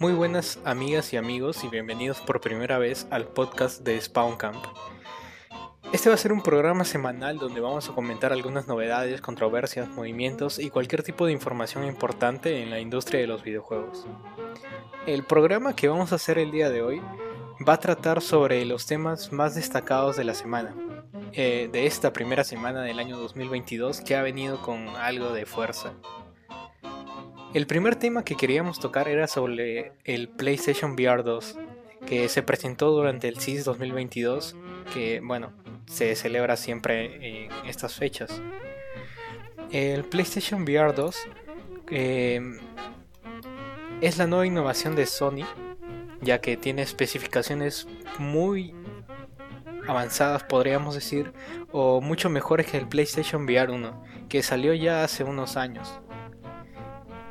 Muy buenas amigas y amigos y bienvenidos por primera vez al podcast de Spawn Camp. Este va a ser un programa semanal donde vamos a comentar algunas novedades, controversias, movimientos y cualquier tipo de información importante en la industria de los videojuegos. El programa que vamos a hacer el día de hoy va a tratar sobre los temas más destacados de la semana, eh, de esta primera semana del año 2022 que ha venido con algo de fuerza. El primer tema que queríamos tocar era sobre el PlayStation VR 2, que se presentó durante el CIS 2022, que bueno, se celebra siempre en estas fechas. El PlayStation VR 2 eh, es la nueva innovación de Sony, ya que tiene especificaciones muy avanzadas, podríamos decir, o mucho mejores que el PlayStation VR 1, que salió ya hace unos años.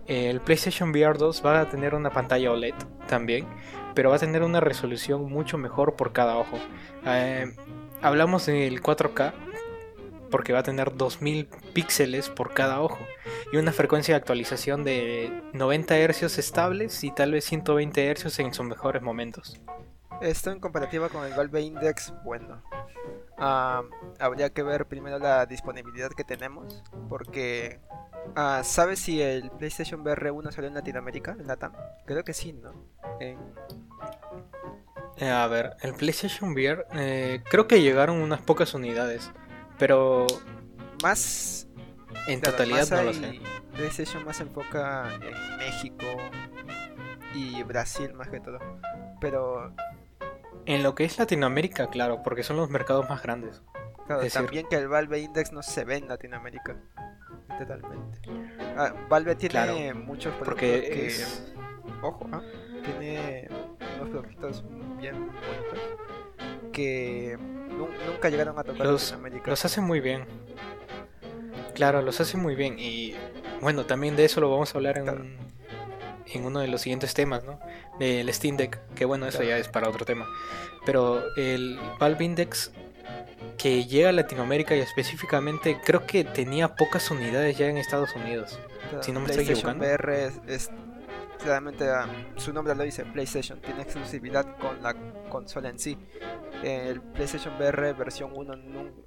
El PlayStation VR 2 va a tener una pantalla OLED también, pero va a tener una resolución mucho mejor por cada ojo. Eh, hablamos del 4K porque va a tener 2000 píxeles por cada ojo y una frecuencia de actualización de 90 Hz estables y tal vez 120 Hz en sus mejores momentos. Esto en comparativa con el Valve Index, bueno, habría que ver primero la disponibilidad que tenemos, porque uh, ¿sabes si el PlayStation VR 1 salió en Latinoamérica, en Latam? Creo que sí, ¿no? Eh, a ver, el PlayStation VR, eh, creo que llegaron unas pocas unidades, pero más en totalidad no lo sé. PlayStation más se enfoca en México y Brasil más que todo, pero en lo que es Latinoamérica, claro, porque son los mercados más grandes. Claro, también que el Valve Index no se ve en Latinoamérica. Totalmente. Ah, Valve tiene muchos productos porque Ojo, ¿ah? tiene unos productos bien bonitos que nunca llegaron a tocar los, Latinoamérica. Los hacen muy bien. Claro, los hacen muy bien. Y bueno, también de eso lo vamos a hablar en, en uno de los siguientes temas, ¿no? Del Steam Deck, que bueno, eso ya es para otro tema. Pero el Valve Index que llega a Latinoamérica y específicamente creo que tenía pocas unidades ya en Estados Unidos. si no me estoy equivocando. VR es, claramente ah, su nombre lo dice PlayStation, tiene exclusividad con la consola en sí. El PlayStation VR versión 1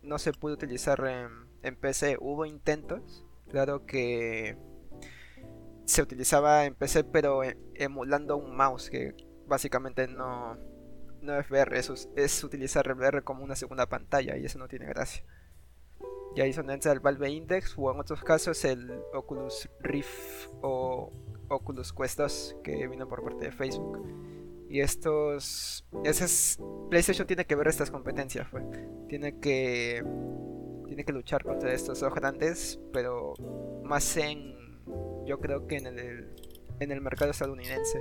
no, se pudo utilizar en, en PC, hubo intentos, claro que se utilizaba en PC pero e, emulando un mouse que básicamente no, no es VR, es, es utilizar el VR como una segunda pantalla y eso no tiene gracia. Y ahí son el Valve Index o en otros casos el Oculus Rift o Oculus Quest 2 que vino por parte de Facebook. Y estos... Ese PlayStation tiene que ver estas competencias, fue. Tiene que... Tiene que luchar contra estos dos grandes, pero más en yo creo que en el, en el mercado estadounidense.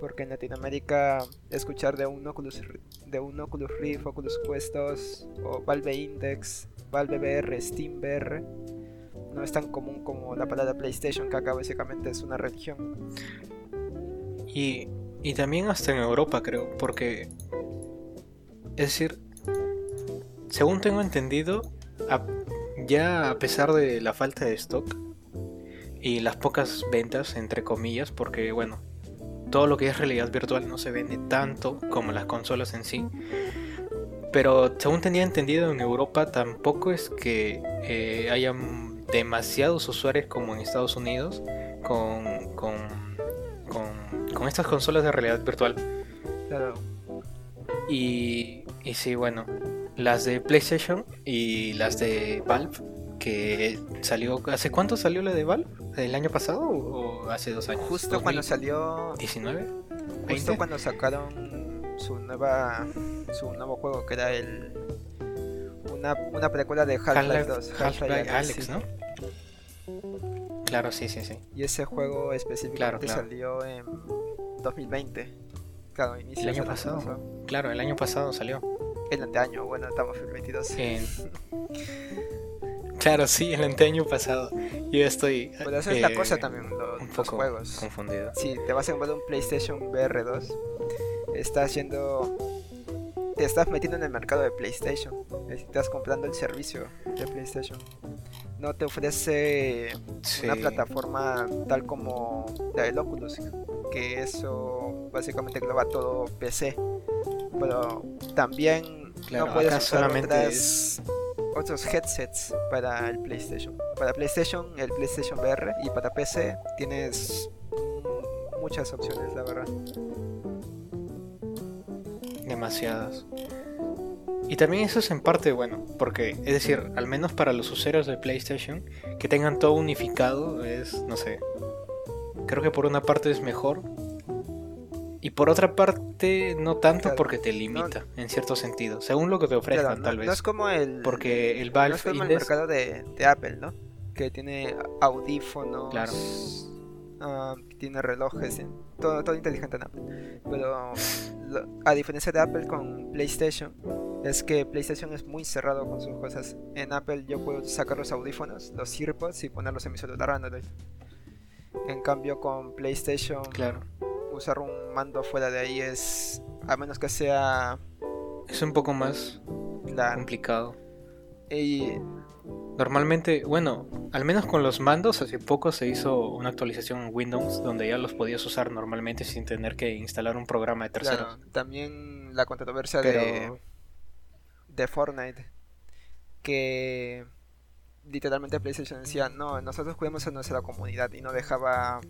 Porque en Latinoamérica escuchar de un Oculus, de un Oculus Rift, Oculus Quest 2 o Valve Index, Valve VR, Steam VR no es tan común como la palabra PlayStation, que acá básicamente es una religión. Y, y también hasta en Europa, creo, porque. Es decir, según tengo entendido, ya a pesar de la falta de stock, y las pocas ventas, entre comillas, porque bueno, todo lo que es realidad virtual no se vende tanto como las consolas en sí. Pero según tenía entendido en Europa tampoco es que eh, hayan demasiados usuarios como en Estados Unidos con, con, con, estas consolas de realidad virtual. Claro. Y, y sí, bueno, las de PlayStation y las de Valve que salió. ¿Hace cuánto salió la de Valve? ¿El año pasado o hace dos años? Justo cuando salió. ¿19? Justo cuando sacaron su nueva. su nuevo juego que era el. Una, una precuela de Half-Life 2. Half-Life Alex, ¿no? Claro, sí, sí, sí. Y ese juego específicamente salió en 2020. Claro, inicio El año pasado. Claro, el año pasado salió. El anteaño, bueno, estamos en el 22. En... Claro, sí, el año pasado. Yo estoy. Pero esa es la cosa también, un los juegos. Confundido. Si te vas a comprar un PlayStation VR 2, estás haciendo. Te estás metiendo en el mercado de PlayStation. Estás comprando el servicio de PlayStation. No te ofrece una plataforma tal como la del Oculus. Que eso básicamente engloba todo PC. Pero también Claro, no puedes acá solamente otras- es- otros headsets para el PlayStation. Para PlayStation, el PlayStation VR y para PC tienes muchas opciones, la verdad. demasiadas. Y también eso es en parte bueno, porque es decir, al menos para los usuarios de PlayStation, que tengan todo unificado es, no sé, creo que por una parte es mejor. Y por otra parte, no tanto Claro, porque te limita, en cierto sentido, según lo que te ofrezcan, Claro, no, tal no vez. es como el, Porque el no Valve es como el mercado de, de Apple, ¿no? Que tiene audífonos, Claro. ah, tiene relojes, todo, todo inteligente en Apple. Pero lo- a diferencia de Apple con PlayStation, es que PlayStation es muy cerrado con sus cosas. En Apple yo puedo sacar los audífonos, los AirPods y ponerlos en mi celular Android. En cambio con PlayStation, Claro, usar un mando fuera de ahí es, a menos que sea es un poco más la... complicado. Y Normalmente, bueno, al menos con los mandos, hace poco se hizo una actualización en Windows donde ya los podías usar normalmente sin tener que instalar un programa de terceros. Claro, también la controversia Pero- de, de Fortnite, que literalmente PlayStation decía, no, nosotros cuidamos a nuestra comunidad y no dejaba,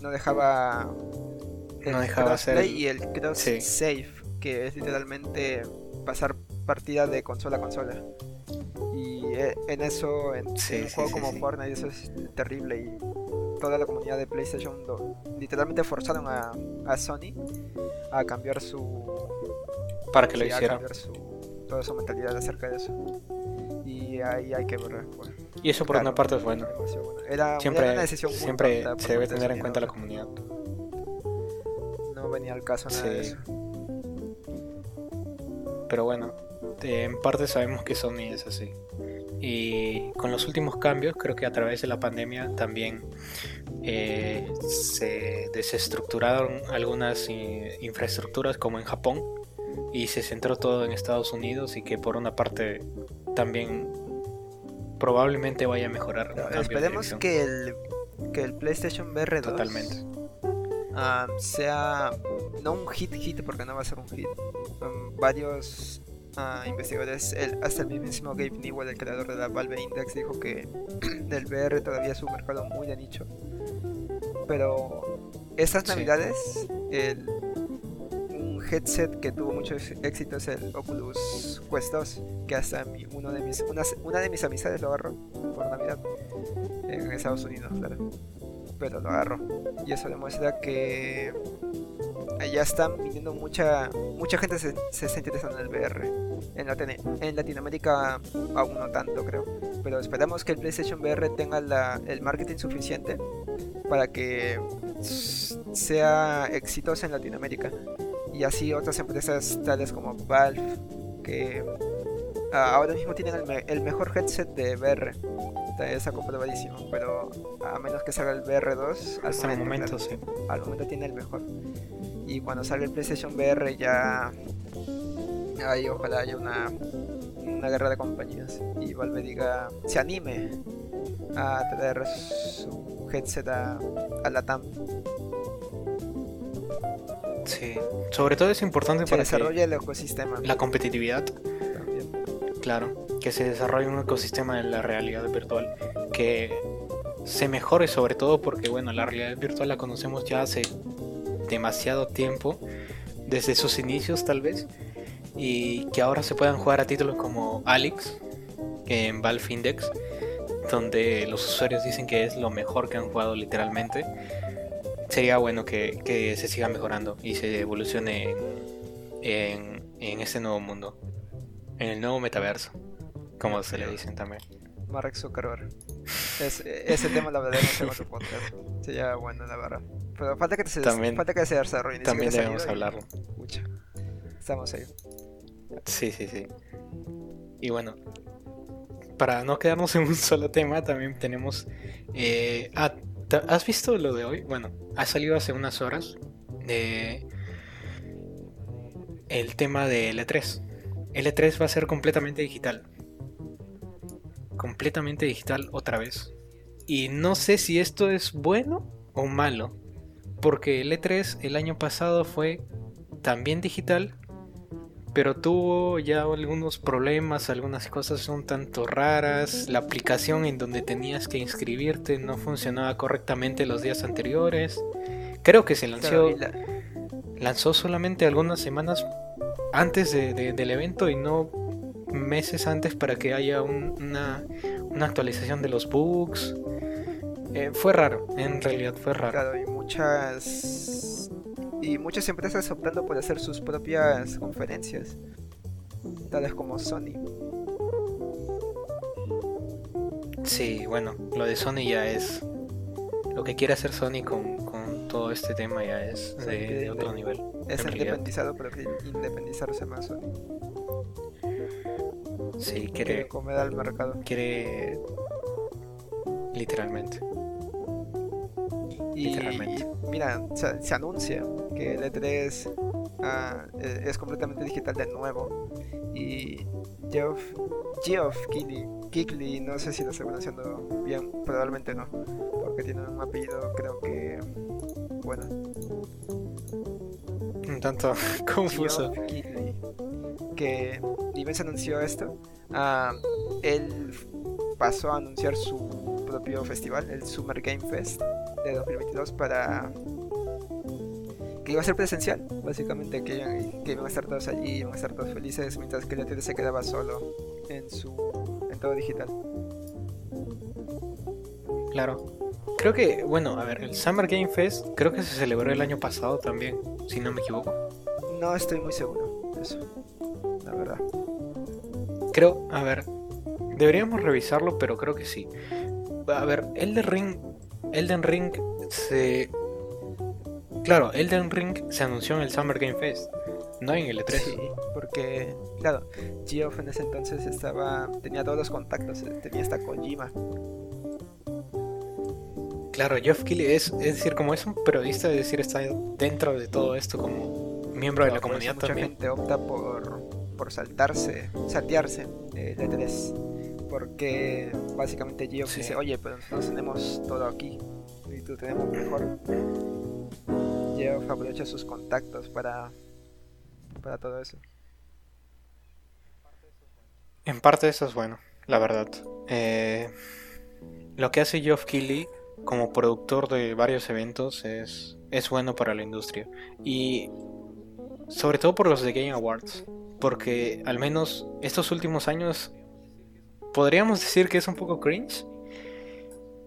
no dejaba el No dejaba hacer crossplay el- y el cross Sí. save, que es literalmente pasar partida de consola a consola. Y eh, en eso, en, Sí, en un sí, juego como. Fortnite, eso es terrible y toda la comunidad de PlayStation lo- literalmente forzaron a, a Sony a cambiar su Para que lo sí, a hiciera. cambiar su toda su mentalidad acerca de eso y ahí hay que ver bueno, Y eso por claro, una parte es bueno. era, era Siempre, una decisión siempre se debe parte de tener en cuenta la comunidad. no venía al caso nada de Sí. eso Pero bueno, eh, en parte sabemos que Sony es así. Y con los últimos cambios, creo que a través de la pandemia también eh, se desestructuraron algunas eh, infraestructuras como en Japón y se centró todo en Estados Unidos y que por una parte también probablemente vaya a mejorar. esperemos que el que el PlayStation VR 2 Totalmente. ah, sea no un hit hit porque no va a ser un hit Um, varios ah, investigadores el- hasta el mismísimo Gabe Newell el creador de la Valve Index dijo que el VR todavía es un mercado muy de nicho pero estas Sí. navidades el, headset que tuvo mucho éxito es el Oculus Quest 2 que hasta mi- uno de mis una, una de mis amistades lo agarró por navidad en Estados Unidos claro. Pero lo agarró. Y eso demuestra que ya están viniendo mucha mucha gente se, está interesando en el VR en, Latine- en Latinoamérica aún no tanto creo. Pero esperamos que el PlayStation VR tenga la- el marketing suficiente para que sea exitosa en Latinoamérica y así otras empresas tales como Valve que ah, ahora mismo tienen el, me- el mejor headset de VR está, está comprobadísimo pero a menos que salga el VR2 al Hasta momento, momento, claro, sí. al momento tiene el mejor. Y cuando salga el PlayStation VR ya ahí ojalá haya una una guerra de compañías. Y Valve diga se anime a traer su headset a, a la TAM Sí. Sobre todo es importante se para que desarrolle el ecosistema la competitividad también. Claro, que se desarrolle un ecosistema de la realidad virtual que se mejore sobre todo porque bueno, la realidad virtual la conocemos ya hace demasiado tiempo, desde sus inicios tal vez, y que ahora se puedan jugar a títulos como Alex en Valve Index, donde los usuarios dicen que es lo mejor que han jugado literalmente. Sería bueno que, que se siga mejorando y se evolucione en, en, en este nuevo mundo. En el nuevo metaverso, como se le dicen también. Mark Zuckerberg Es- ese tema lo hablaremos en otro podcast sería bueno la verdad pero falta que se, También- falta que se desarrolle También debemos y- hablarlo. Pucha, estamos ahí Sí, sí, sí. Y bueno, para no quedarnos en un solo tema, también tenemos... eh, ah, ¿te- ¿Has visto lo de hoy? Bueno, ha salido hace unas horas de el tema de L3. L3 va a ser completamente digital. Completamente digital otra vez. Y no sé si esto es bueno o malo. porque el E3 el año pasado fue también digital, pero tuvo ya algunos problemas, algunas cosas un tanto raras, la aplicación en donde tenías que inscribirte no funcionaba correctamente los días anteriores. Creo que se lanzó, lanzó solamente algunas semanas antes del evento y no meses antes para que haya una, una, actualización de los bugs. Eh, fue raro, en realidad fue raro. Claro, y muchas y muchas empresas optando por hacer sus propias conferencias, tales como Sony. Sí, bueno, lo de Sony ya es. Lo que quiere hacer Sony con, con todo este tema ya es de, otro nivel. Es independizado, pero que independizarse más Sony. Sí, quiere. comer al mercado. Quiere. Literalmente. Y, mira, se, anuncia que el E3 ah, e, es completamente digital de nuevo. Y Geoff, Geoff Keighley, no sé si lo estoy pronunciando bien, probablemente no, porque tiene un apellido, creo que. Bueno. Un tanto confuso. que ni bien se anunció esto, uh, él pasó a anunciar su propio festival, el Summer Game Fest de 2022 para que iba a ser presencial, básicamente que, que iban a estar todos allí, iban a estar todos felices, mientras que el se quedaba solo en su en todo digital. Claro. Creo que, bueno, a ver, el Summer Game Fest creo que se celebró el año pasado también, si no me equivoco. No estoy muy seguro de eso, la verdad. Creo, a ver, deberíamos revisarlo, pero creo que sí. A ver, Elden Ring Elden Ring se. Claro, Elden Ring se anunció en el Summer Game Fest, no en el E3. Sí, porque, claro, Geoff en ese entonces estaba. tenía todos los contactos, eh, tenía hasta Kojima. Claro, Geoff Keighley es, es decir, como es un periodista, es decir, está dentro de todo esto como miembro de la comunidad mucha también. gente opta por, por saltarse, saltearse el E3 porque básicamente Geoff dice, oye, pero nosotros tenemos todo aquí y tú tenemos mejor. Geoff aprovecha sus contactos para, para todo eso. En parte eso es bueno, la verdad. Eh, lo que hace Geoff Keighley como productor de varios eventos es, es bueno para la industria. Y sobre todo por los de Game Awards. Porque al menos estos últimos años podríamos decir que es un poco cringe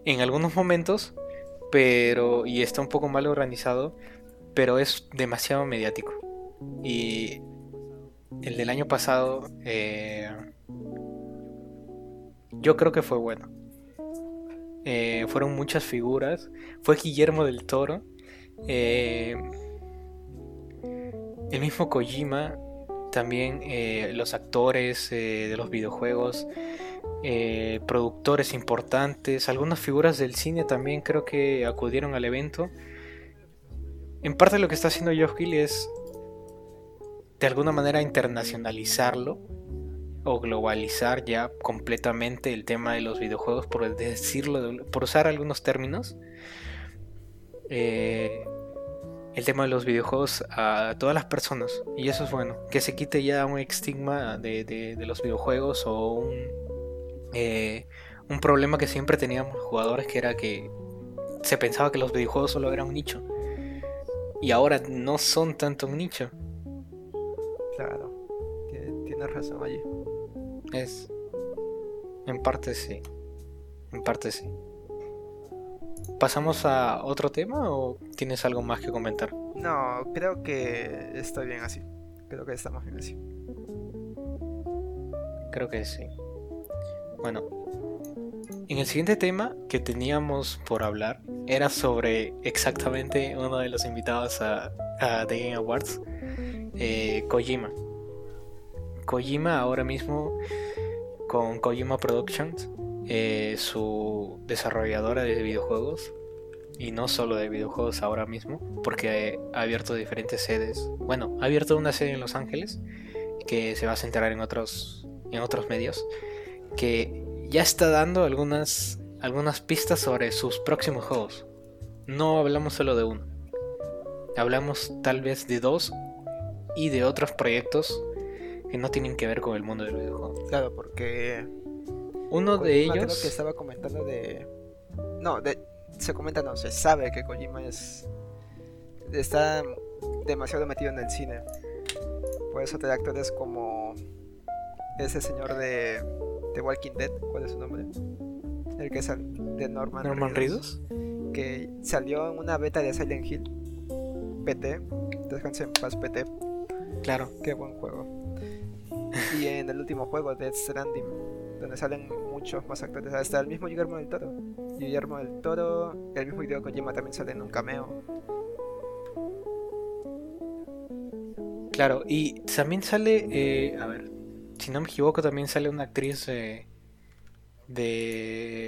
en algunos momentos, pero y está un poco mal organizado, pero es demasiado mediático. Y el del año pasado, eh, yo creo que fue bueno. Eh, fueron muchas figuras. Fue Guillermo del Toro. Eh, el mismo Kojima. También los actores de los videojuegos. Eh, productores importantes, algunas figuras del cine también creo que acudieron al evento. En parte lo que está haciendo Geoff Keighley es de alguna manera internacionalizarlo o globalizar ya completamente el tema de los videojuegos, por decirlo, por usar algunos términos. Eh, el tema de los videojuegos a todas las personas. Y eso es bueno. Que se quite ya un estigma de los videojuegos o un, eh, un problema que siempre teníamos los jugadores que era que se pensaba que los videojuegos solo eran un nicho. Y ahora no son tanto un nicho. Claro, tienes razón allí. Es. En parte sí. En parte sí. ¿Pasamos a otro tema o tienes algo más que comentar? No, creo que estoy bien así. Creo que estamos bien así. Creo que sí. Bueno, en el siguiente tema que teníamos por hablar era sobre exactamente uno de los invitados a, The Game Awards, eh, Kojima. Kojima ahora mismo con Kojima Productions, eh, su desarrolladora de videojuegos, y no solo de videojuegos ahora mismo, porque ha abierto diferentes sedes. Bueno, ha abierto una sede en Los Ángeles que se va a centrar en otros, en otros medios que ya está dando algunas, algunas pistas sobre sus próximos juegos. No hablamos solo de uno. hablamos tal vez de dos y de otros proyectos que no tienen que ver con el mundo del videojuego. Claro, porque uno de ellos creo que estaba comentando de no, de... se comenta no, se sabe que Kojima es está demasiado metido en el cine. Por eso de actores como ese señor de, de Walking Dead, ¿cuál es su nombre? El que es de Norman, Norman Reedus, que salió en una beta de Silent Hill PT, descanse en paz PT. Claro. Qué buen juego. Y en el último juego, Death Stranding, donde salen muchos más actores, hasta el mismo Guillermo del Toro. Guillermo del Toro, el mismo video Kojima también sale en un cameo. Claro, y también sale, eh, a ver, si no me equivoco, también sale una actriz de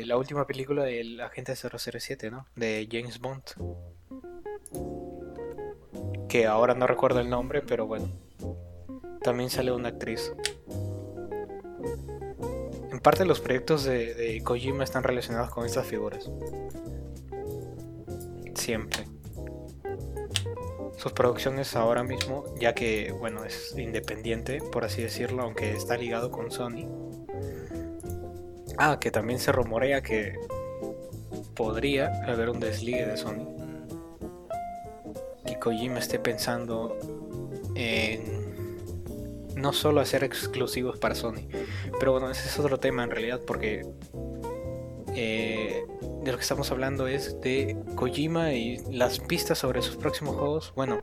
la última película del Agente 007, ¿no? De James Bond. Que ahora no recuerdo el nombre, pero bueno. También sale una actriz. En parte los proyectos de, de Kojima están relacionados con estas figuras. Siempre. Sus producciones ahora mismo, ya que, bueno, es independiente, por así decirlo, aunque está ligado con Sony Ah, que también se rumorea que podría haber un desligue de Sony. Que Kojima esté pensando en no solo hacer exclusivos para Sony. Pero bueno, ese es otro tema en realidad porque eh, de lo que estamos hablando es de Kojima y las pistas sobre sus próximos juegos. Bueno,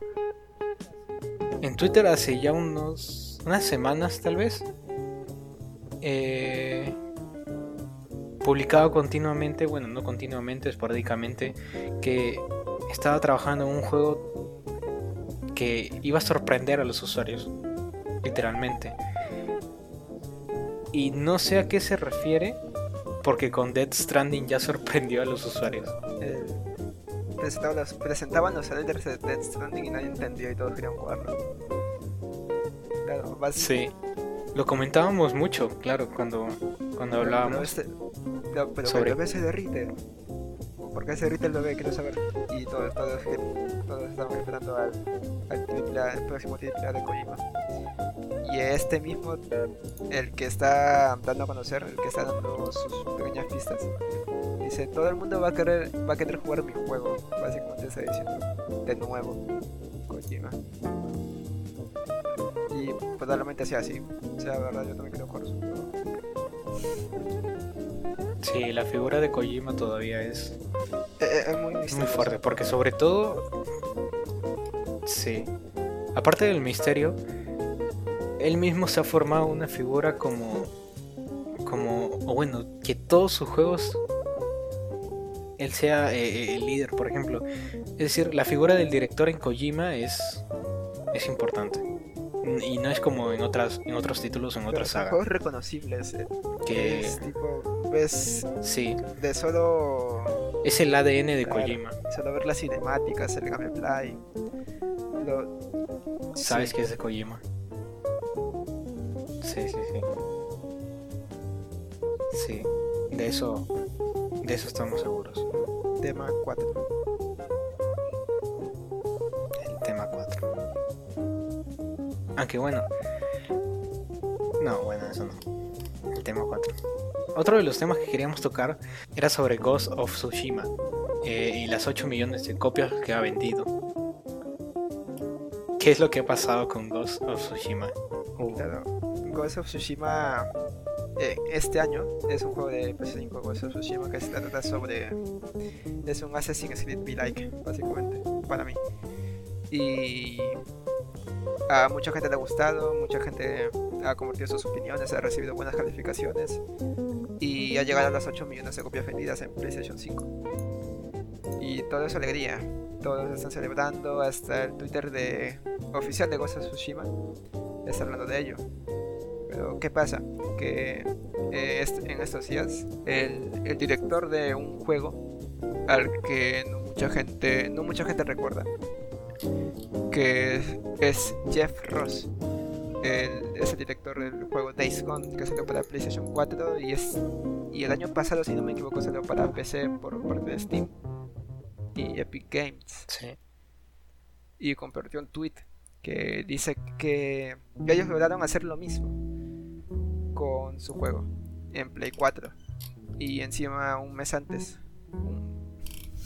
en Twitter hace ya unos unas semanas tal vez. Eh, continuamente, bueno, no continuamente, esporádicamente, que estaba trabajando en un juego que iba a sorprender a los usuarios, literalmente. Y no sé a qué se refiere, porque con Dead Stranding ya sorprendió a los usuarios. Eh, presentaban, los, presentaban los de Dead Stranding y nadie entendió y todos querían jugarlo. Claro, Sí, lo comentábamos mucho, claro, cuando, cuando hablábamos. Este, pero sobre... el bebé se derrite. ¿Por qué se derrite el bebé? Quiero saber. Y todos, todos, todos estamos esperando al, al, próximo triple de Kojima. Y este mismo, el que está dando a conocer, el que está dando sus pequeñas pistas, dice, todo el mundo va a querer, va a querer jugar mi juego, básicamente está diciendo, de nuevo, Kojima. Y probablemente sea así, o sea, verdad, yo también quiero jugar su juego. Sí, la figura de Kojima todavía es, eh, eh, muy, muy, fuerte, porque sobre todo, sí, aparte del misterio, él mismo se ha formado una figura como, como, o bueno, que todos sus juegos él sea eh, el líder, por ejemplo. Es decir, la figura del director en Kojima es, es importante. Y no es como en otras en otros títulos, en otras sagas. Juegos reconocibles. Que es tipo ves sí. de solo es el ADN de Kojima. Solo ver las cinemáticas, el gameplay. Sabes que es de Kojima. Sí, sí, sí. Sí, de eso de eso estamos seguros. Tema 4. El tema 4. Aunque bueno. No, bueno, eso no. El tema 4. Otro de los temas que queríamos tocar era sobre Ghost of Tsushima eh, y las 8 millones de copias que ha vendido. ¿Qué es lo que ha pasado con Ghost of Tsushima? Uh. Ghost of Tsushima eh, este año es un juego de PS5 Ghost of Tsushima que se trata sobre es un Assassin's Creed like básicamente para mí y a mucha gente le ha gustado mucha gente ha compartido sus opiniones ha recibido buenas calificaciones y ha llegado a las 8 millones de copias vendidas en PlayStation 5. Y todo es alegría, todos están celebrando, hasta el Twitter de oficial de Ghost of Tsushima está hablando de ello. Pero ¿qué pasa? Que eh, en estos días el, director de un juego al que no mucha gente, no mucha gente recuerda, que es Jeff Ross, es el director del juego Days Gone que salió para PlayStation 4 y es y el año pasado si no me equivoco salió para PC por parte de Steam y Epic Games. Sí. y compartió un tweet que dice que ellos lograron hacer lo mismo con su juego en Play 4 y encima un mes antes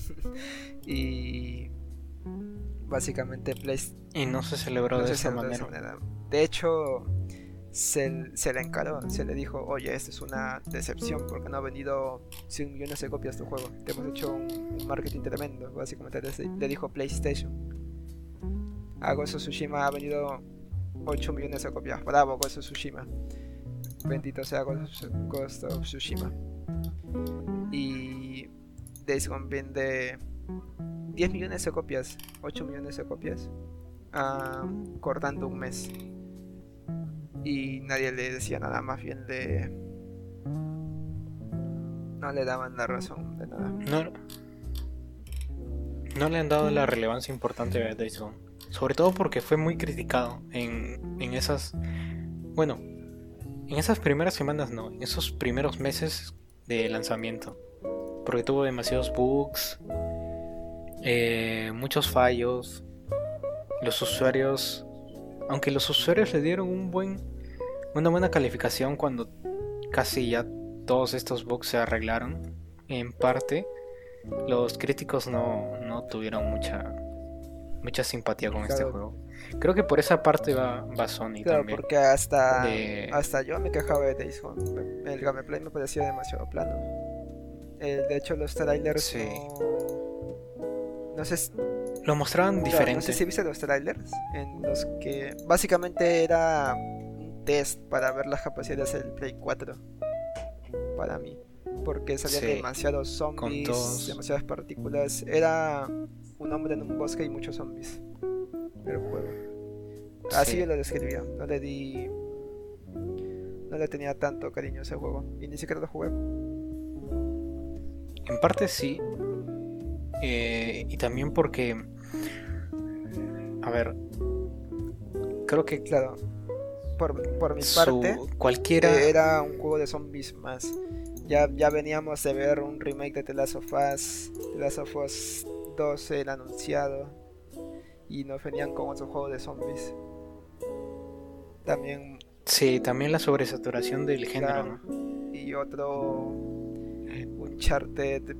y básicamente Play y no se celebró, de, esa manera. de hecho se, le encaró, se le dijo, oye, esto es una decepción porque no ha vendido 100 millones de copias tu juego. Te hemos hecho un, marketing tremendo, básicamente le, dijo PlayStation. A Ghost Tsushima ha vendido 8 millones de copias. Bravo, of Tsushima. Bendito sea Ghost of Tsushima. Y Days vende 10 millones de copias, 8 millones de copias, cortando un mes y nadie le decía nada, más bien le... No le daban la razón de nada. No, no le han dado la relevancia importante a Days. Sobre todo porque fue muy criticado en, en esas... Bueno, en esas primeras semanas no, en esos primeros meses de lanzamiento. Porque tuvo demasiados bugs, eh, muchos fallos. Los usuarios, aunque los usuarios le dieron un buen una buena calificación cuando casi ya todos estos bugs se arreglaron. En parte, los críticos no, no tuvieron mucha mucha simpatía con este juego. Creo que por esa parte va, va Sony claro, también. porque hasta, hasta yo me quejaba de Days Gone. El gameplay me parecía demasiado plano. de hecho, los trailers no... sé... Lo mostraban diferente. No sé si viste los trailers en los que básicamente era test para ver las capacidades del Play 4. Para mí. Porque salían demasiados zombies, demasiadas partículas. Era un hombre en un bosque y muchos zombies. El juego. Así lo describía. No le di. No le tenía tanto cariño a ese juego. Y ni siquiera lo jugué. En parte sí. Eh, y también porque. A ver. Creo que. Claro por, por mi parte, cualquiera... era un juego de zombies más. Ya, ya veníamos de ver un remake de The Last of Us, The Last of Us 2 el anunciado, y nos venían con otro juego de zombies. También... Sí, también la sobresaturación del género. Y otro... Uncharted...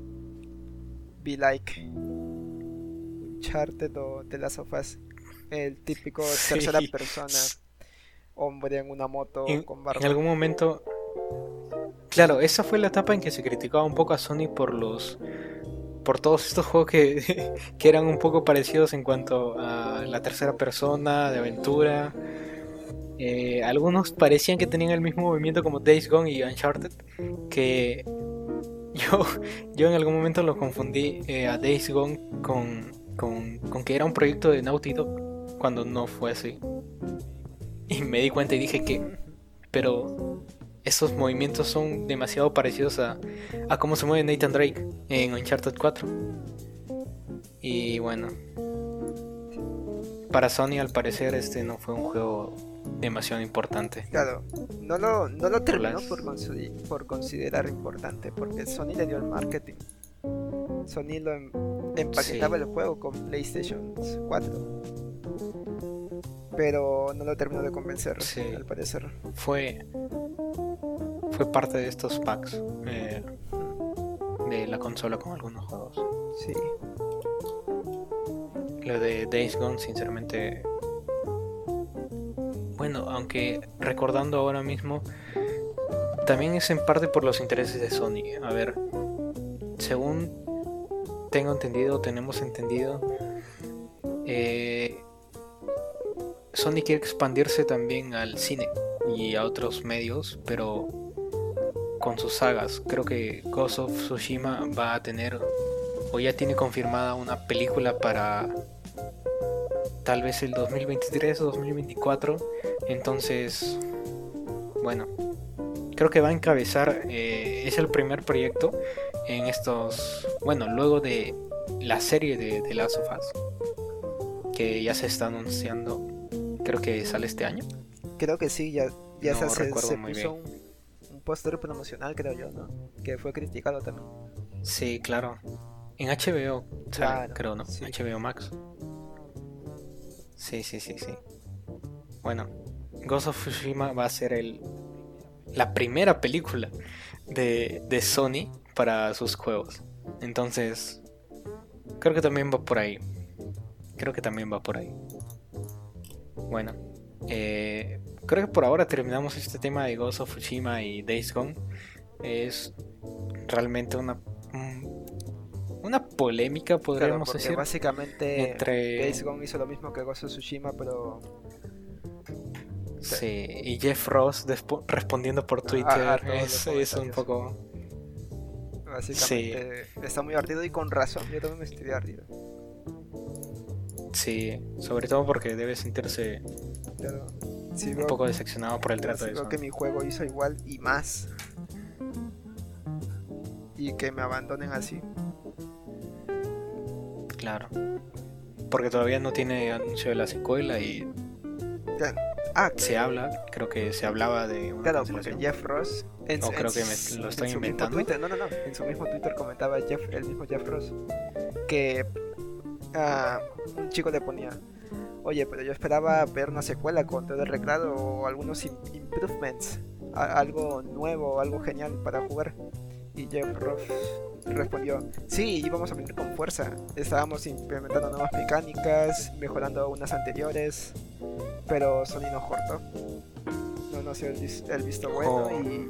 Be Like. Uncharted o The Last of Us. El típico tercera persona hombre en una moto con barba. En algún momento. Claro, esa fue la etapa en que se criticaba un poco a Sony por los. Por todos estos juegos que, que eran un poco parecidos en cuanto a la tercera persona, de aventura. Eh, algunos parecían que tenían el mismo movimiento como Days Gone y Uncharted. Que yo, yo en algún momento lo confundí eh, a Days Gone con, con, con que era un proyecto de Naughty Dog. Cuando no fue así. Y me di cuenta y dije que, pero estos movimientos son demasiado parecidos a, a cómo se mueve Nathan Drake en Uncharted 4. Y bueno, para Sony al parecer este no fue un juego demasiado importante. Claro, no lo, no lo terminó por, por, considerar importante, porque Sony le dio el marketing. Sony lo em, empaquetaba el juego con PlayStation 4 pero no lo terminó de convencer, al parecer. Fue, fue parte de estos packs eh, de la consola con algunos juegos. Sí. Lo de Days Gone, sinceramente. Bueno, aunque recordando ahora mismo, también es en parte por los intereses de Sony. A ver, según tengo entendido, tenemos entendido, eh, Sony quiere expandirse también al cine y a otros medios, pero con sus sagas. Creo que Ghost of Tsushima va a tener, o ya tiene confirmada una película para tal vez el 2023 o 2024. Entonces, bueno, creo que va a encabezar, eh, es el primer proyecto en estos, bueno, luego de la serie de The Last of Us, que ya se está anunciando creo que sale este año. Creo que sí, ya, ya se, se, puso un póster promocional, creo yo, ¿no? Que fue criticado también. Sí, claro. En HBO, creo, ¿no? HBO Max. Sí, sí, sí, sí. Bueno, Ghost of Tsushima va a ser el, la primera película de, de Sony para sus juegos. Entonces, creo que también va por ahí. Creo que también va por ahí. Bueno, eh, creo que por ahora terminamos este tema de Ghost of Tsushima y Days Gone. Es realmente una una polémica, podríamos decir. Básicamente, entre... Days Gone hizo lo mismo que Ghost of Tsushima, pero. Sí, y Jeff Ross respondiendo por ah, Twitter es, un poco. Básicamente está muy ardido y con razón, yo también me estoy ardido. Sí, sobre todo porque debe sentirse un poco decepcionado por el trato de eso. Creo que mi juego hizo igual y más. Y que me abandonen así. Claro. Porque todavía no tiene anuncio de la secuela y. Ah, se habla, creo que se hablaba de una Claro, porque Jeff Ross. En, creo que me lo estoy inventando. no, no, no. En su mismo Twitter comentaba Jeff, el mismo Jeff Ross que uh, un chico le ponía. Oye, pero yo esperaba ver una secuela con todo el reclado o algunos improvements, algo nuevo, algo genial para jugar. Y Jeff Ross respondió, sí, íbamos a venir con fuerza. Estábamos implementando nuevas mecánicas, mejorando unas anteriores, pero Sony nos cortó. No nos dio el, visto bueno oh. y...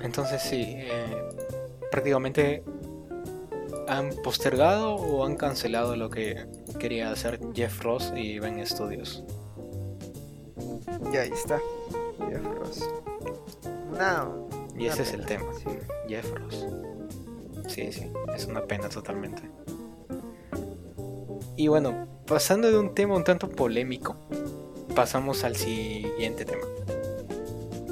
Entonces sí, eh, prácticamente han postergado o han cancelado lo que quería hacer Jeff Ross y Ben Studios. Y ahí está, Jeff Ross. No, y ese es el tema. Jeff Ross. Sí, sí, es una pena totalmente. Y bueno, pasando de un tema un tanto polémico, pasamos al siguiente tema.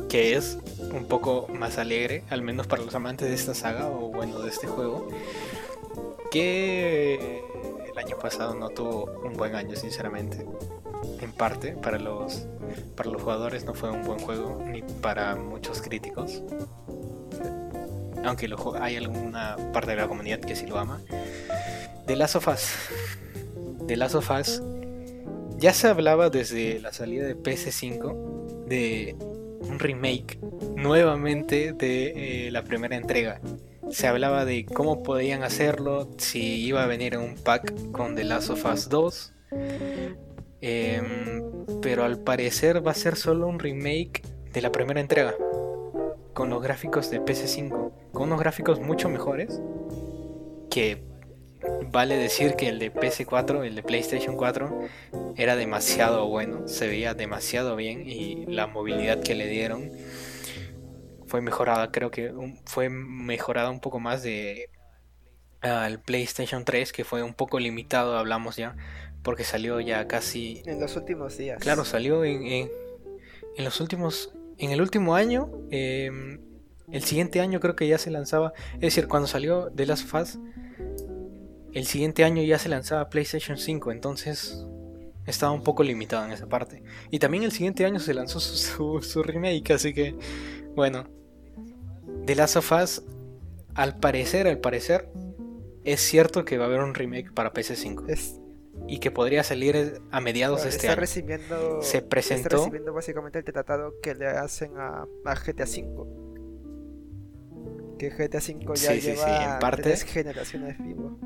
Que es un poco más alegre, al menos para los amantes de esta saga o bueno, de este juego. Que el año pasado no tuvo un buen año, sinceramente. En parte, para los, para los jugadores no fue un buen juego, ni para muchos críticos aunque hay alguna parte de la comunidad que sí lo ama. De Last of Us. De Last of Us ya se hablaba desde la salida de PS5 de un remake nuevamente de eh, la primera entrega. Se hablaba de cómo podían hacerlo, si iba a venir en un pack con The Last of Us 2. Em, pero al parecer va a ser solo un remake de la primera entrega con los gráficos de PS5, con unos gráficos mucho mejores, que vale decir que el de PS4, el de PlayStation 4, era demasiado bueno, se veía demasiado bien y la movilidad que le dieron fue mejorada, creo que fue mejorada un poco más de al PlayStation 3, que fue un poco limitado, hablamos ya, porque salió ya casi... En los últimos días. Claro, salió en, en, en los últimos en el último año, em, el siguiente año creo que ya se lanzaba, es decir, cuando salió The Last of Us, el siguiente año ya se lanzaba PlayStation 5, entonces estaba un poco limitado en esa parte. Y también el siguiente año se lanzó su, remake, así que, bueno, The Last of Us, al parecer, al parecer, es cierto que va a haber un remake para PC5 y que podría salir a mediados de este año. Recibiendo, se presentó. Está recibiendo básicamente el tratado que le hacen a, GTA V. Que GTA V ya lleva en parte... tres generaciones vivo.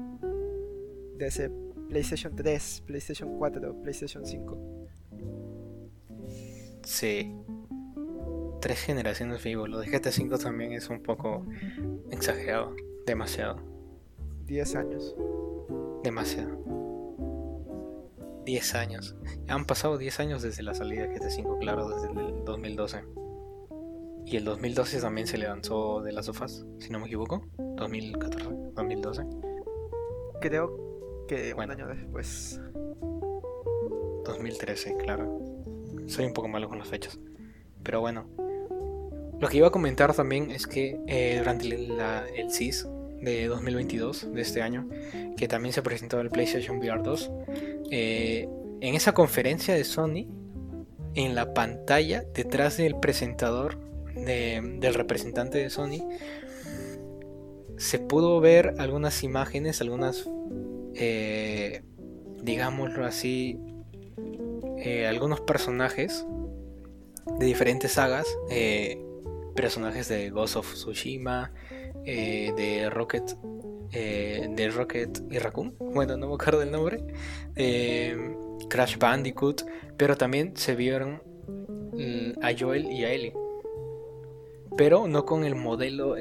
Desde PlayStation 3, PlayStation 4, PlayStation 5. Sí. Tres generaciones vivo. Lo de GTA V también es un poco exagerado. Demasiado. 10 años. Demasiado. 10 años. Han pasado 10 años desde la salida de GT5, claro, desde el 2012. Y el 2012 también se le lanzó de las sofás, si no me equivoco. 2014, 2012. Creo que un año después. 2013, claro. Soy un poco malo con las fechas. Pero bueno. Lo que iba a comentar también es que eh, durante el CIS de 2022, de este año, que también se presentó el PlayStation VR 2, eh, en esa conferencia de Sony, en la pantalla, detrás del presentador, del representante de Sony, se pudo ver algunas imágenes, algunas... Eh, digámoslo así, algunos personajes de diferentes sagas, personajes de Ghost of Tsushima, eh, de Rocket, de Rocket y Raccoon, bueno, no me acuerdo del nombre, Crash Bandicoot, pero también se vieron mm, a Joel y a Ellie, pero no con el modelo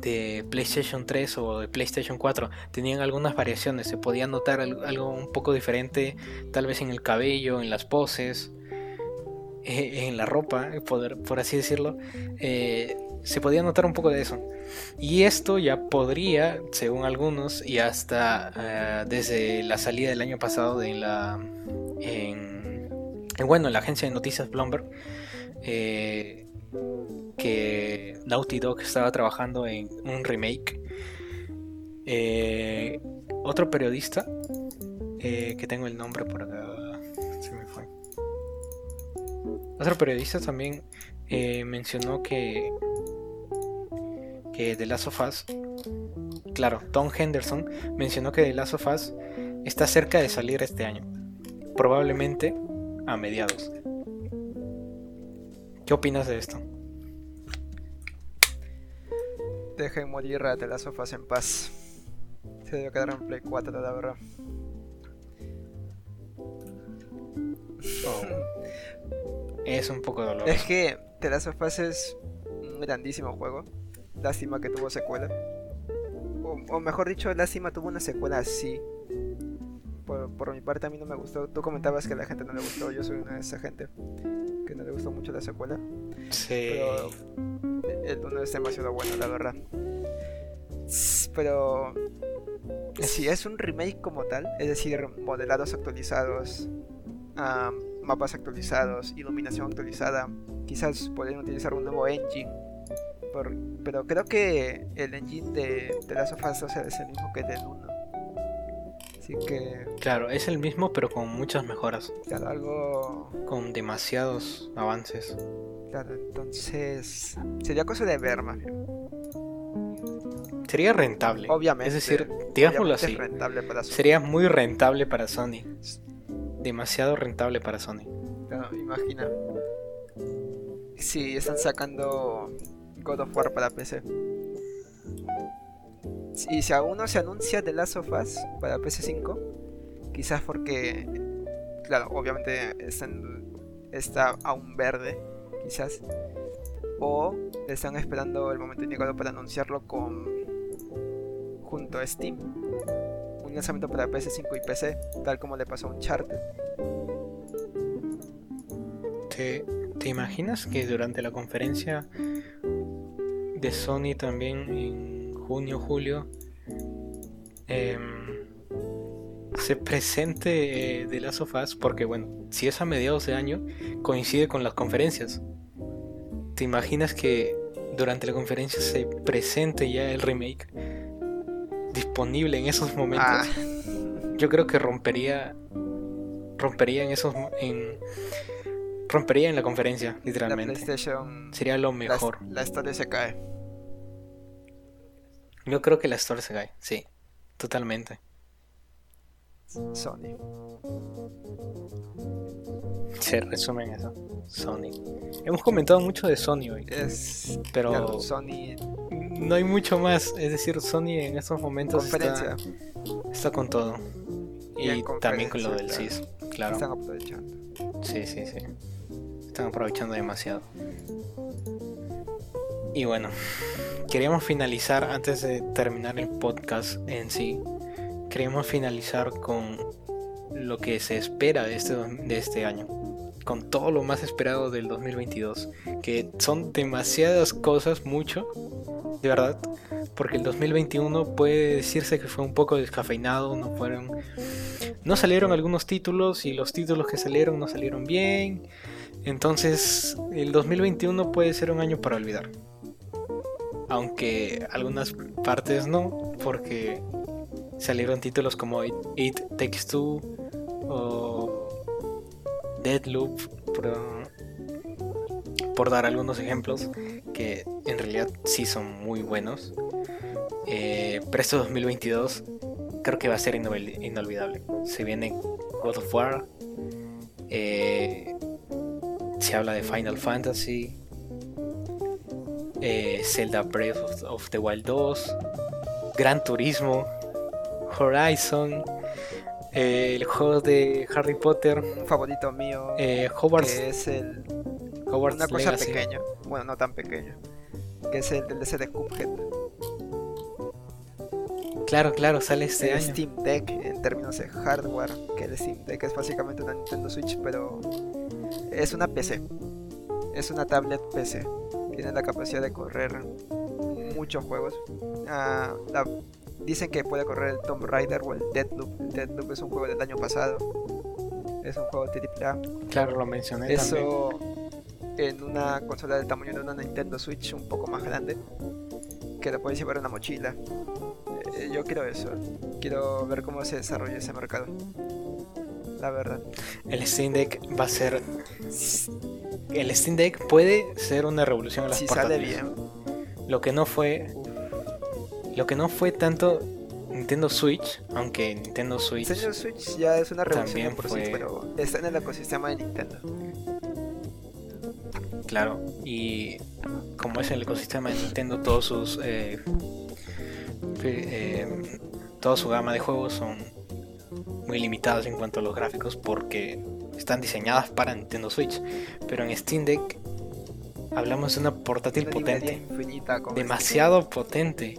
de PlayStation 3 o de PlayStation 4 tenían algunas variaciones, se podía notar algo un poco diferente, tal vez en el cabello, en las poses, eh, en la ropa, por, así decirlo, eh, se podía notar un poco de eso. Y esto ya podría, según algunos, y hasta eh, desde la salida del año pasado de la, en, bueno, en la agencia de noticias Bloomberg, que Naughty Dog estaba trabajando en un remake. Eh, otro periodista, eh, que tengo el nombre por acá. Otro periodista también eh, mencionó que, que The Last of Us, claro, Tom Henderson mencionó que The Last of Us está cerca de salir este año, probablemente a mediados. ¿Qué opinas de esto? Dejen morir a las sofás en paz. Se debe quedar en Play 4, la verdad. Oh. Es un poco doloroso. Es que The Last of es un grandísimo juego. Lástima que tuvo secuela. O, mejor dicho, lástima tuvo una secuela así. Por, mi parte a mí no me gustó. Tú comentabas que a la gente no le gustó. Yo soy una de esa gente que no le gustó mucho la secuela. Sí. Pero el 1 es demasiado bueno, la verdad. Pero si es un remake como tal, es decir, modelados actualizados, mapas actualizados, iluminación actualizada, quizás podrían utilizar un nuevo engine. pero creo que el engine de, de Last of Us es el mismo que el del 1. Así que. Claro, es el mismo, pero con muchas mejoras. Claro, algo. Con demasiados avances. Claro, entonces sería cosa de ver más Sería rentable. Obviamente. Es decir, digámoslo así. Sería muy rentable para Sony. Demasiado rentable para Sony. Claro, imagina. Si están sacando God of War para PC. Y si aún no se anuncia The Last of Us para PC5, quizás porque, claro, obviamente está aún verde quizás. O están esperando el momento indicado para anunciarlo con junto a Steam. Un lanzamiento para PS5 y PC, tal como le pasó a Uncharted. ¿Te, ¿Te imaginas que durante la conferencia de Sony también en junio, julio, em, se presente de las sofás? Porque bueno, si es a mediados de año, coincide con las conferencias. ¿Te imaginas que durante la conferencia se presente ya el remake disponible en esos momentos? Ah. Yo creo que rompería rompería en esos en rompería en la conferencia, literalmente. Sería lo mejor. La, la historia se cae. Yo creo que la historia se cae, sí, totalmente. Sony. Se resume en eso. Sony. Hemos comentado mucho de Sony hoy. Es, pero Sony. No hay mucho más. Es decir, Sony en estos momentos está, está, con todo. Y, también con lo del CIS. Claro. Están aprovechando. Sí, sí, sí. Están aprovechando demasiado. Y bueno, queríamos finalizar antes de terminar el podcast en sí. Queríamos finalizar con lo que se espera de este, de este año con todo lo más esperado del 2022, que son demasiadas cosas, mucho, de verdad, porque el 2021 puede decirse que fue un poco descafeinado, no fueron no salieron algunos títulos y los títulos que salieron no salieron bien. Entonces, el 2021 puede ser un año para olvidar. Aunque algunas partes no, porque salieron títulos como It, It Takes Two o Deadloop, por, dar algunos ejemplos que en realidad sí son muy buenos. Eh, Presto 2022 creo que va a ser inolvi- inolvidable. Se viene God of War, eh, se habla de Final Fantasy, eh, Zelda Breath of, of the Wild 2, Gran Turismo, Horizon, eh, el juego de Harry Potter, Un favorito mío eh, Hogwarts, que es el Hogwarts una cosa Legacy. pequeña, bueno, no tan pequeña, que es el DLC de Cuphead. Claro, claro, sale este el año. Steam Deck en términos de hardware, que el Steam Deck es básicamente una Nintendo Switch, pero es una PC. Es una tablet PC. Tiene la capacidad de correr muchos juegos. Ah, la- dicen que puede correr el Tomb Raider o el Deadloop. El Deadloop es un juego del año pasado. Es un juego AAA. Claro, lo mencioné también. Eso en una consola del tamaño de una Nintendo Switch un poco más grande, que lo puedes llevar en una mochila. Eh, yo quiero eso. Quiero ver cómo se desarrolla ese mercado. La verdad. El Steam Deck va a ser. El Steam Deck puede ser una revolución en las Si sale bien. Lo que no fue. Lo que no fue tanto Nintendo Switch, aunque Nintendo Switch. Nintendo Switch ya es una revolución por sí, fue- pero está en el ecosistema de Nintendo. Claro, y como es el ecosistema de Nintendo, todos sus. eh, eh, toda su gama de juegos son muy limitados en cuanto a los gráficos porque están diseñadas para Nintendo Switch. Pero en Steam Deck hablamos de una portátil Una potente. infinita demasiado potente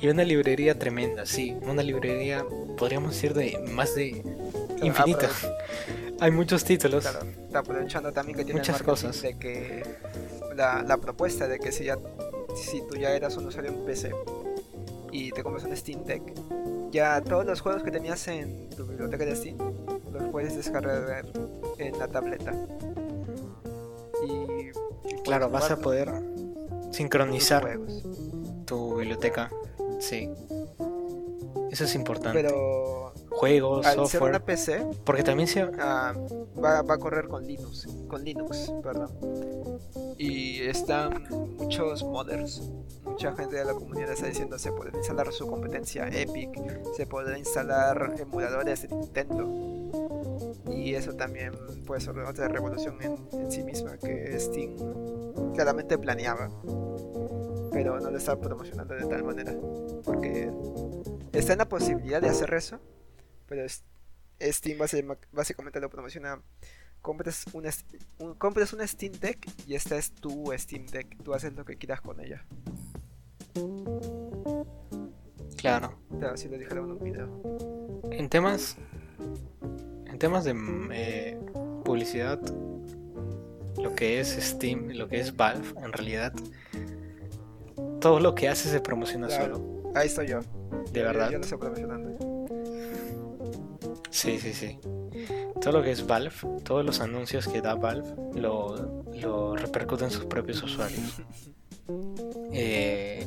y una librería tremenda, sí, una librería podríamos decir de más de Steam. infinita. Hay muchos títulos. Claro, está aprovechando también que tiene Muchas cosas. de que la, la propuesta de que si ya si tú ya eras un usuario en PC y te compras un Steam Deck, ya todos los juegos que tenías en tu biblioteca de Steam los puedes descargar en la tableta. Y, y Claro, vas a poder sincronizar tu biblioteca. Sí. Eso es importante. Pero Juegos, al ser software. una PC, Porque también se. ah, va, va a correr con Linux, con Linux, perdón. Y están muchos modders, mucha gente de la comunidad está diciendo se puede instalar su competencia Epic, se podrá instalar emuladores de Nintendo. Y eso también puede ser otra revolución en, en sí misma que Steam claramente planeaba, no lo está promocionando de tal manera, porque está en la posibilidad de hacer eso, pero Steam básicamente lo promociona. Compres una, un, compres una Steam Deck y esta es tu Steam Deck. Tú haces lo que quieras con ella. Claro. Claro, así lo dijeron en un video. En temas. En temas de eh, publicidad. Lo que es Steam, lo que es Valve, en realidad. Todo lo que hace se promociona Claro. solo. Ahí estoy yo. De Yo- verdad. Yo lo estoy promocionando. Sí, sí, sí. Todo lo que es Valve, todos los anuncios que da Valve lo, lo repercuten sus propios usuarios. Eh,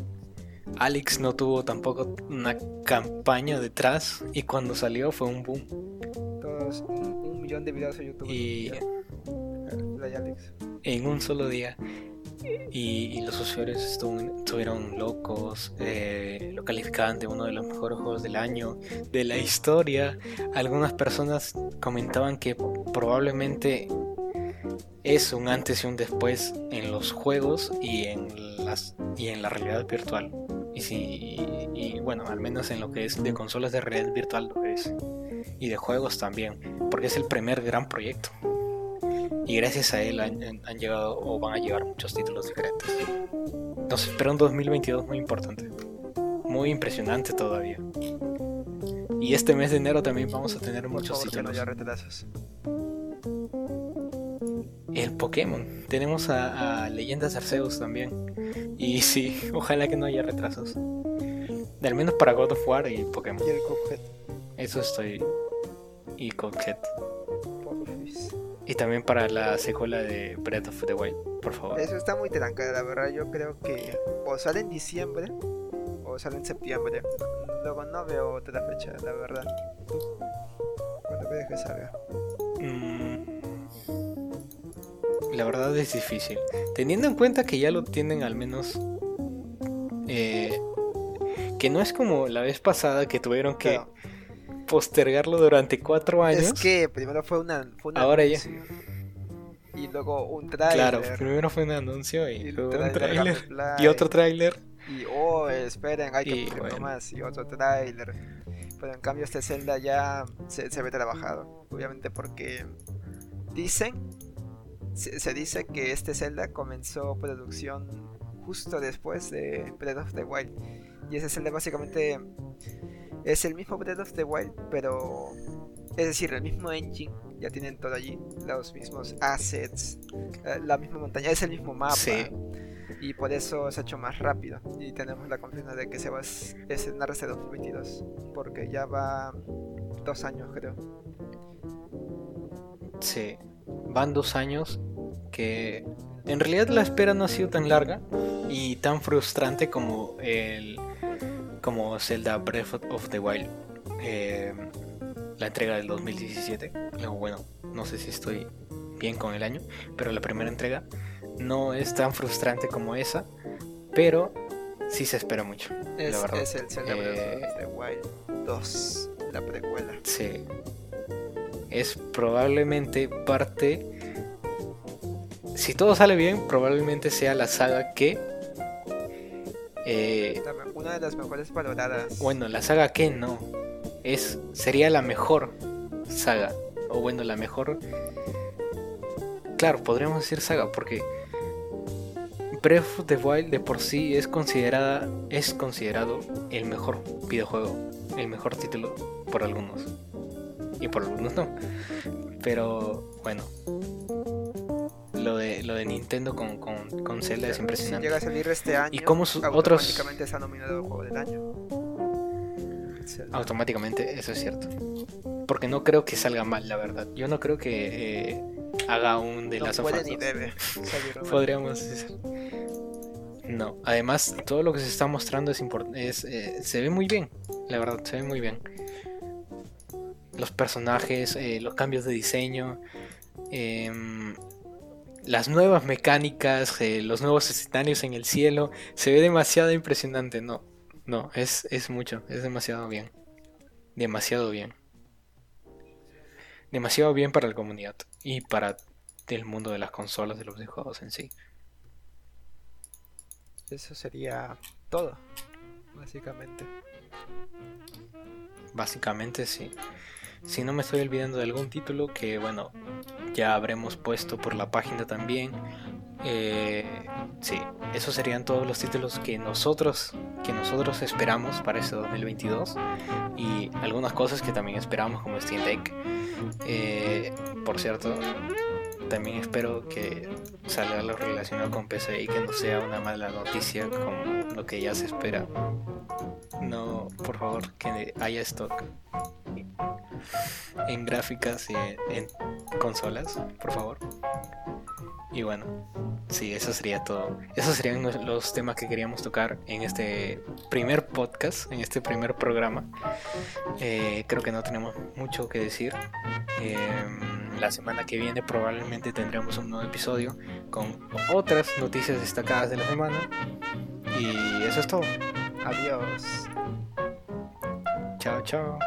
Alex no tuvo tampoco una campaña detrás y cuando salió fue un boom. Todos, un, un millón de videos en YouTube. Y. La de Alex. en un solo día. Y, los usuarios estuvieron locos, eh, lo calificaban de uno de los mejores juegos del año, de la historia. Algunas personas comentaban que probablemente es un antes y un después en los juegos y en, las, y en la realidad virtual. Y, si, y bueno, al menos en lo que es de consolas de realidad virtual lo es. Y de juegos también, porque es el primer gran proyecto. Y gracias a él han, llegado o van a llegar muchos títulos diferentes. Nos espera un 2022 muy importante. Muy impresionante todavía. Y este mes de enero también vamos a tener muchos favor, títulos. El Pokémon. Tenemos a, a Leyendas Arceus también. Y sí, ojalá que no haya retrasos. Al menos para God of War y Pokémon. Y el Cuphead. Eso estoy. Y Cuphead. Y también para la secuela de Breath of the Wild, por favor. Eso está muy tranca, la verdad. Yo creo que o sale en diciembre o sale en septiembre. Luego no veo otra fecha, la verdad. ¿Tú? ¿Cuándo crees que salga? Mm, La verdad es difícil. Teniendo en cuenta que ya lo tienen al menos... eh, que no es como la vez pasada que tuvieron que Claro, postergarlo durante cuatro años. Es que primero fue una. Fue un Ahora ya. Y luego un trailer. Claro, primero fue un anuncio y, Y luego un tráiler tráiler gameplay. y otro tráiler. Y oh, esperen, hay que poner bueno. más. Y otro trailer. Pero en cambio, este Zelda ya se, se ve trabajado. Obviamente, porque dicen. Se, se dice que este Zelda comenzó producción justo después de Breath of the Wild. Y ese Zelda básicamente es el mismo Breath of the Wild, pero. Es decir, el mismo engine. Ya tienen todo allí. Los mismos assets. eh, La misma montaña. Es el mismo mapa Sí. y por eso se ha hecho más rápido y tenemos la confianza de que se va a es- estrenar este 2022 porque ya va dos años creo Sí, van dos años que en realidad la espera no ha sido tan larga y tan frustrante como el como Zelda Breath of the Wild, eh, la entrega del 2017. O bueno, no sé si estoy bien con el año, pero la primera entrega no es tan frustrante como esa, pero sí se espera mucho. es, verdad. es el Zelda Breath Eh, of the Wild 2 la precuela Sí. Es probablemente parte. Si todo sale bien, probablemente sea la saga que. eh, La una de las mejores valoradas bueno, la saga que no. Es. Sería la mejor saga. O bueno, la mejor. Claro, podríamos decir saga, porque. Breath of the Wild de por sí es considerada. Es considerado el mejor videojuego. El mejor título por algunos. Y por algunos no. Pero bueno. Lo de, lo de Nintendo con, con, con Zelda es si impresionante. llega a salir este año Y como sus otros- automáticamente está nominado a juego del año Zelda. Automáticamente, eso es cierto. Porque no creo que salga mal, la verdad. Yo no creo que eh, haga un de no las puede ni debe. Podríamos decir. No, además todo lo que se está mostrando es importante. Es, eh, se ve muy bien, la verdad, se ve muy bien. Los personajes, eh, los cambios de diseño, em, las nuevas mecánicas, eh, los nuevos escenarios en el cielo, se ve demasiado impresionante. No, no, es, es mucho, es demasiado bien. Demasiado bien. Demasiado bien para la comunidad y para el mundo de las consolas, de los videojuegos en sí. eso sería todo básicamente Básicamente sí. Si no me estoy olvidando de algún título que bueno, ya habremos puesto por la página también. Eh, sí, esos serían todos los títulos que nosotros que nosotros esperamos para este 2022 y algunas cosas que también esperamos como Steam Deck. Eh, por cierto, también espero que salga algo relacionado con PC y que no sea una mala noticia como lo que ya se espera. No, por favor, que haya stock en gráficas y en, consolas, por favor. Y bueno, sí, eso sería todo. Esos serían los temas que queríamos tocar en este primer podcast, en este primer programa. Eh, creo que no tenemos mucho que decir. Eh, la semana que viene probablemente tendremos un nuevo episodio con otras noticias destacadas de la semana. Y eso es todo. adiós Chao, chao.